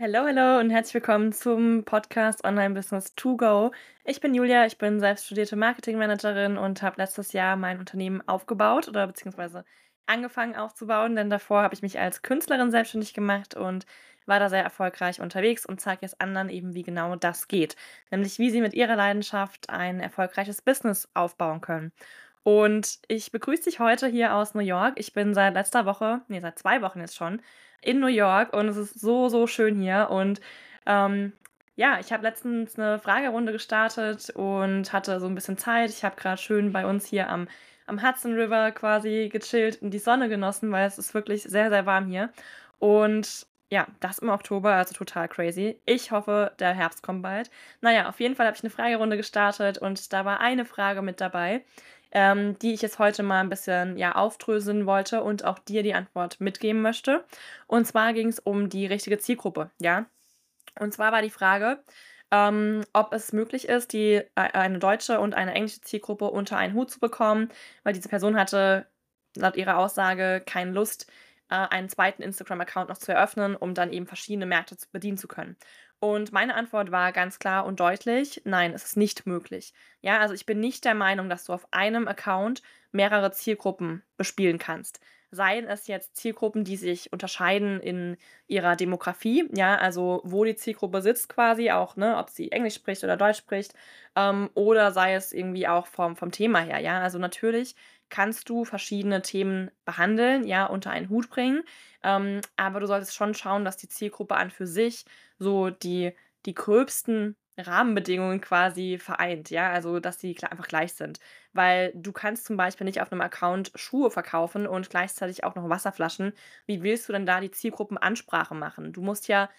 Hallo, hallo und herzlich willkommen zum Podcast Online Business to Go. Ich bin Julia, ich bin selbst studierte Marketingmanagerin und habe letztes Jahr mein Unternehmen aufgebaut oder beziehungsweise angefangen aufzubauen, denn davor habe ich mich als Künstlerin selbstständig gemacht und war da sehr erfolgreich unterwegs und zeige jetzt anderen eben, wie genau das geht, nämlich wie sie mit ihrer Leidenschaft ein erfolgreiches Business aufbauen können. Und ich begrüße dich heute hier aus New York. Ich bin seit letzter Woche, nee, seit zwei Wochen jetzt schon, in New York und es ist so, so schön hier. Und ähm, ja, ich habe letztens eine Fragerunde gestartet und hatte so ein bisschen Zeit. Ich habe gerade schön bei uns hier am, am Hudson River quasi gechillt und die Sonne genossen, weil es ist wirklich sehr, sehr warm hier. Und ja, das im Oktober, also total crazy. Ich hoffe, der Herbst kommt bald. Naja, auf jeden Fall habe ich eine Fragerunde gestartet und da war eine Frage mit dabei ähm, die ich jetzt heute mal ein bisschen ja, aufdröseln wollte und auch dir die Antwort mitgeben möchte. Und zwar ging es um die richtige Zielgruppe, ja. Und zwar war die Frage, ähm, ob es möglich ist, die, äh, eine deutsche und eine englische Zielgruppe unter einen Hut zu bekommen, weil diese Person hatte laut ihrer Aussage keine Lust, äh, einen zweiten Instagram-Account noch zu eröffnen, um dann eben verschiedene Märkte zu bedienen zu können. Und meine Antwort war ganz klar und deutlich, nein, es ist nicht möglich. Ja, also ich bin nicht der Meinung, dass du auf einem Account mehrere Zielgruppen bespielen kannst. Seien es jetzt Zielgruppen, die sich unterscheiden in ihrer Demografie, ja, also wo die Zielgruppe sitzt quasi, auch, ne, ob sie Englisch spricht oder Deutsch spricht, ähm, oder sei es irgendwie auch vom, vom Thema her, ja. Also natürlich kannst du verschiedene Themen behandeln, ja, unter einen Hut bringen. Ähm, aber du solltest schon schauen, dass die Zielgruppe an für sich so die, die gröbsten Rahmenbedingungen quasi vereint, ja, also dass die einfach gleich sind. Weil du kannst zum Beispiel nicht auf einem Account Schuhe verkaufen und gleichzeitig auch noch Wasserflaschen. Wie willst du denn da die Zielgruppenansprache machen? Du musst ja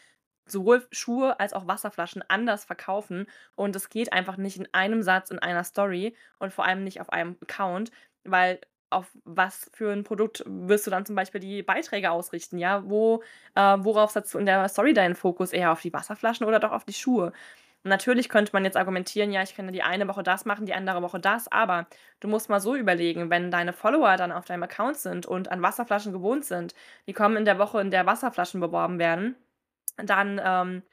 sowohl Schuhe als auch Wasserflaschen anders verkaufen und es geht einfach nicht in einem Satz in einer Story und vor allem nicht auf einem Account, weil auf was für ein Produkt wirst du dann zum Beispiel die Beiträge ausrichten, ja? Wo, äh, worauf setzt du in der Story deinen Fokus? Eher auf die Wasserflaschen oder doch auf die Schuhe? Natürlich könnte man jetzt argumentieren, ja, ich kann ja die eine Woche das machen, die andere Woche das, aber du musst mal so überlegen, wenn deine Follower dann auf deinem Account sind und an Wasserflaschen gewohnt sind, die kommen in der Woche, in der Wasserflaschen beworben werden, dann ähm,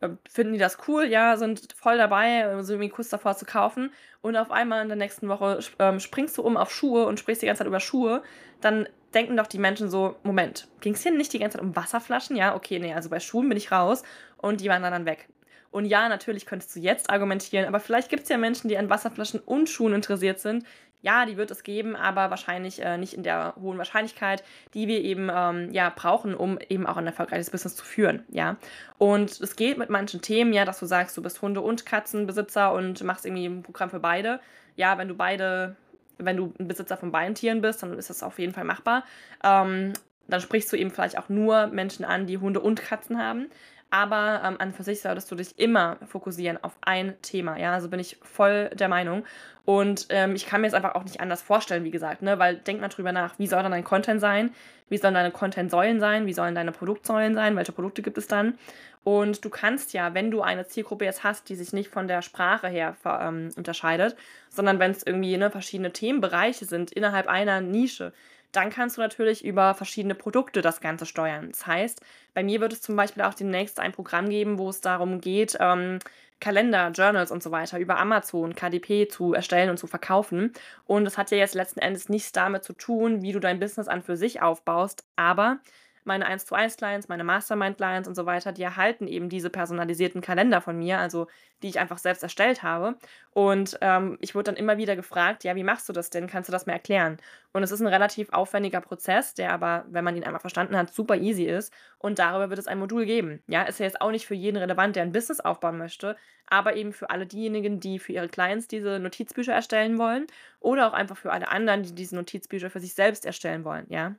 äh, finden die das cool, ja, sind voll dabei, äh, sind irgendwie kurz davor zu kaufen und auf einmal in der nächsten Woche ähm, springst du um auf Schuhe und sprichst die ganze Zeit über Schuhe, dann denken doch die Menschen so, Moment, ging es hier nicht die ganze Zeit um Wasserflaschen? Ja, okay, nee, also bei Schuhen bin ich raus und die waren dann weg. Und ja, natürlich könntest du jetzt argumentieren, aber vielleicht gibt es ja Menschen, die an Wasserflaschen und Schuhen interessiert sind, ja, die wird es geben, aber wahrscheinlich äh, nicht in der hohen Wahrscheinlichkeit, die wir eben ähm, ja, brauchen, um eben auch ein erfolgreiches Business zu führen. Ja? Und es geht mit manchen Themen, ja, dass du sagst, du bist Hunde- und Katzenbesitzer und machst irgendwie ein Programm für beide. Ja, wenn du beide, wenn du ein Besitzer von beiden Tieren bist, dann ist das auf jeden Fall machbar. Ähm, dann sprichst du eben vielleicht auch nur Menschen an, die Hunde und Katzen haben aber ähm, an für sich solltest du dich immer fokussieren auf ein Thema. Ja, also bin ich voll der Meinung. Und ähm, ich kann mir jetzt einfach auch nicht anders vorstellen, wie gesagt, ne? weil denk mal drüber nach, wie soll dann dein Content sein? Wie sollen deine Content-Säulen sein? Wie sollen deine Produktsäulen sein? Welche Produkte gibt es dann? Und du kannst ja, wenn du eine Zielgruppe jetzt hast, die sich nicht von der Sprache her ähm, unterscheidet, sondern wenn es irgendwie ne, verschiedene Themenbereiche sind innerhalb einer Nische, dann kannst du natürlich über verschiedene Produkte das Ganze steuern. Das heißt, bei mir wird es zum Beispiel auch demnächst ein Programm geben, wo es darum geht, ähm, Kalender, Journals und so weiter über Amazon, KDP zu erstellen und zu verkaufen. Und das hat ja jetzt letzten Endes nichts damit zu tun, wie du dein Business an für sich aufbaust, aber meine 1 zu 1 Clients, meine Mastermind Clients und so weiter, die erhalten eben diese personalisierten Kalender von mir, also die ich einfach selbst erstellt habe. Und ähm, ich wurde dann immer wieder gefragt, ja, wie machst du das denn? Kannst du das mir erklären? Und es ist ein relativ aufwendiger Prozess, der aber, wenn man ihn einmal verstanden hat, super easy ist. Und darüber wird es ein Modul geben. Ja, ist ja jetzt auch nicht für jeden relevant, der ein Business aufbauen möchte, aber eben für alle diejenigen, die für ihre Clients diese Notizbücher erstellen wollen oder auch einfach für alle anderen, die diese Notizbücher für sich selbst erstellen wollen, ja.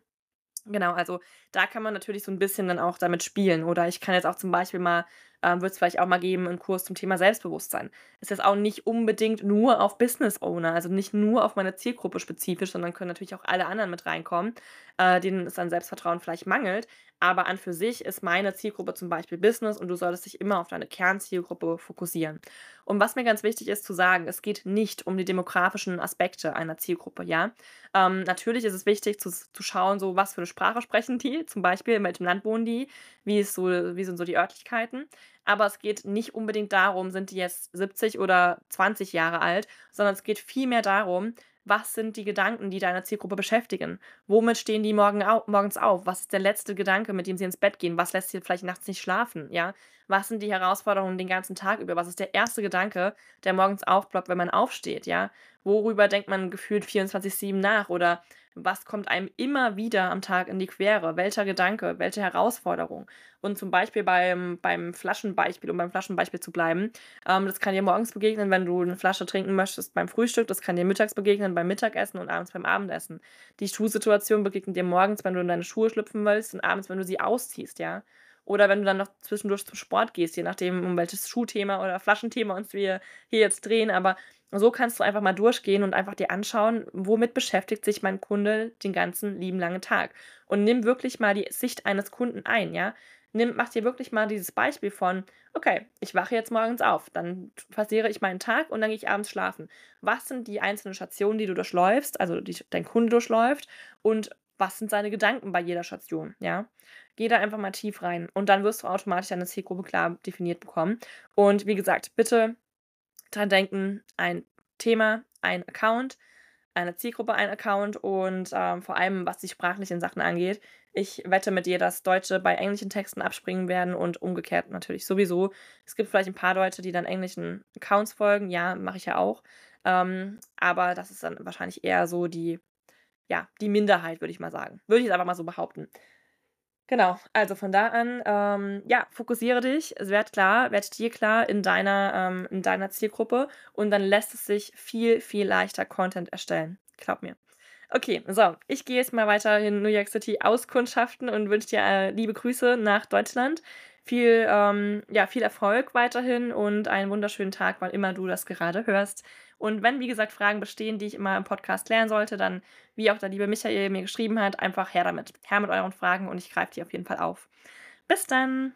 Genau, also da kann man natürlich so ein bisschen dann auch damit spielen. Oder ich kann jetzt auch zum Beispiel mal ähm, wird es vielleicht auch mal geben einen Kurs zum Thema Selbstbewusstsein. Ist jetzt auch nicht unbedingt nur auf Business Owner, also nicht nur auf meine Zielgruppe spezifisch, sondern können natürlich auch alle anderen mit reinkommen, äh, denen es an Selbstvertrauen vielleicht mangelt. Aber an für sich ist meine Zielgruppe zum Beispiel Business und du solltest dich immer auf deine Kernzielgruppe fokussieren. Und was mir ganz wichtig ist zu sagen, es geht nicht um die demografischen Aspekte einer Zielgruppe, ja. Ähm, natürlich ist es wichtig zu, zu schauen, so was für eine Sprache sprechen die, zum Beispiel in welchem Land wohnen die, wie, ist so, wie sind so die Örtlichkeiten. Aber es geht nicht unbedingt darum, sind die jetzt 70 oder 20 Jahre alt, sondern es geht vielmehr darum, was sind die Gedanken, die deine Zielgruppe beschäftigen? Womit stehen die morgen au morgens auf? Was ist der letzte Gedanke, mit dem sie ins Bett gehen? Was lässt sie vielleicht nachts nicht schlafen? Ja? Was sind die Herausforderungen den ganzen Tag über? Was ist der erste Gedanke, der morgens aufploppt, wenn man aufsteht? Ja? Worüber denkt man gefühlt 24-7 nach? Oder was kommt einem immer wieder am Tag in die Quere? Welcher Gedanke, welche Herausforderung? Und zum Beispiel beim, beim Flaschenbeispiel, um beim Flaschenbeispiel zu bleiben, ähm, das kann dir morgens begegnen, wenn du eine Flasche trinken möchtest beim Frühstück, das kann dir mittags begegnen beim Mittagessen und abends beim Abendessen. Die Schuhsituation begegnet dir morgens, wenn du in deine Schuhe schlüpfen willst und abends, wenn du sie ausziehst, ja. Oder wenn du dann noch zwischendurch zum Sport gehst, je nachdem, um welches Schuhthema oder Flaschenthema uns wir hier jetzt drehen. Aber so kannst du einfach mal durchgehen und einfach dir anschauen, womit beschäftigt sich mein Kunde den ganzen lieben langen Tag. Und nimm wirklich mal die Sicht eines Kunden ein, ja. Nimm, mach dir wirklich mal dieses Beispiel von, okay, ich wache jetzt morgens auf, dann passiere ich meinen Tag und dann gehe ich abends schlafen. Was sind die einzelnen Stationen, die du durchläufst, also die dein Kunde durchläuft und was sind seine Gedanken bei jeder Station, ja? Geh da einfach mal tief rein und dann wirst du automatisch deine Zielgruppe klar definiert bekommen. Und wie gesagt, bitte dran denken, ein Thema, ein Account, eine Zielgruppe, ein Account und ähm, vor allem, was die sprachlichen Sachen angeht. Ich wette mit dir, dass Deutsche bei englischen Texten abspringen werden und umgekehrt natürlich sowieso. Es gibt vielleicht ein paar Deutsche, die dann englischen Accounts folgen. Ja, mache ich ja auch. Ähm, aber das ist dann wahrscheinlich eher so die, ja, die Minderheit, würde ich mal sagen. Würde ich jetzt einfach mal so behaupten. Genau, also von da an, ähm, ja, fokussiere dich, werd klar, werd dir klar in deiner, ähm, in deiner Zielgruppe und dann lässt es sich viel, viel leichter Content erstellen. Glaub mir. Okay, so, ich gehe jetzt mal weiter in New York City auskundschaften und wünsche dir äh, liebe Grüße nach Deutschland. Viel, ähm, ja, viel Erfolg weiterhin und einen wunderschönen Tag, wann immer du das gerade hörst. Und wenn, wie gesagt, Fragen bestehen, die ich immer im Podcast klären sollte, dann, wie auch der liebe Michael mir geschrieben hat, einfach her damit. Her mit euren Fragen und ich greife die auf jeden Fall auf. Bis dann!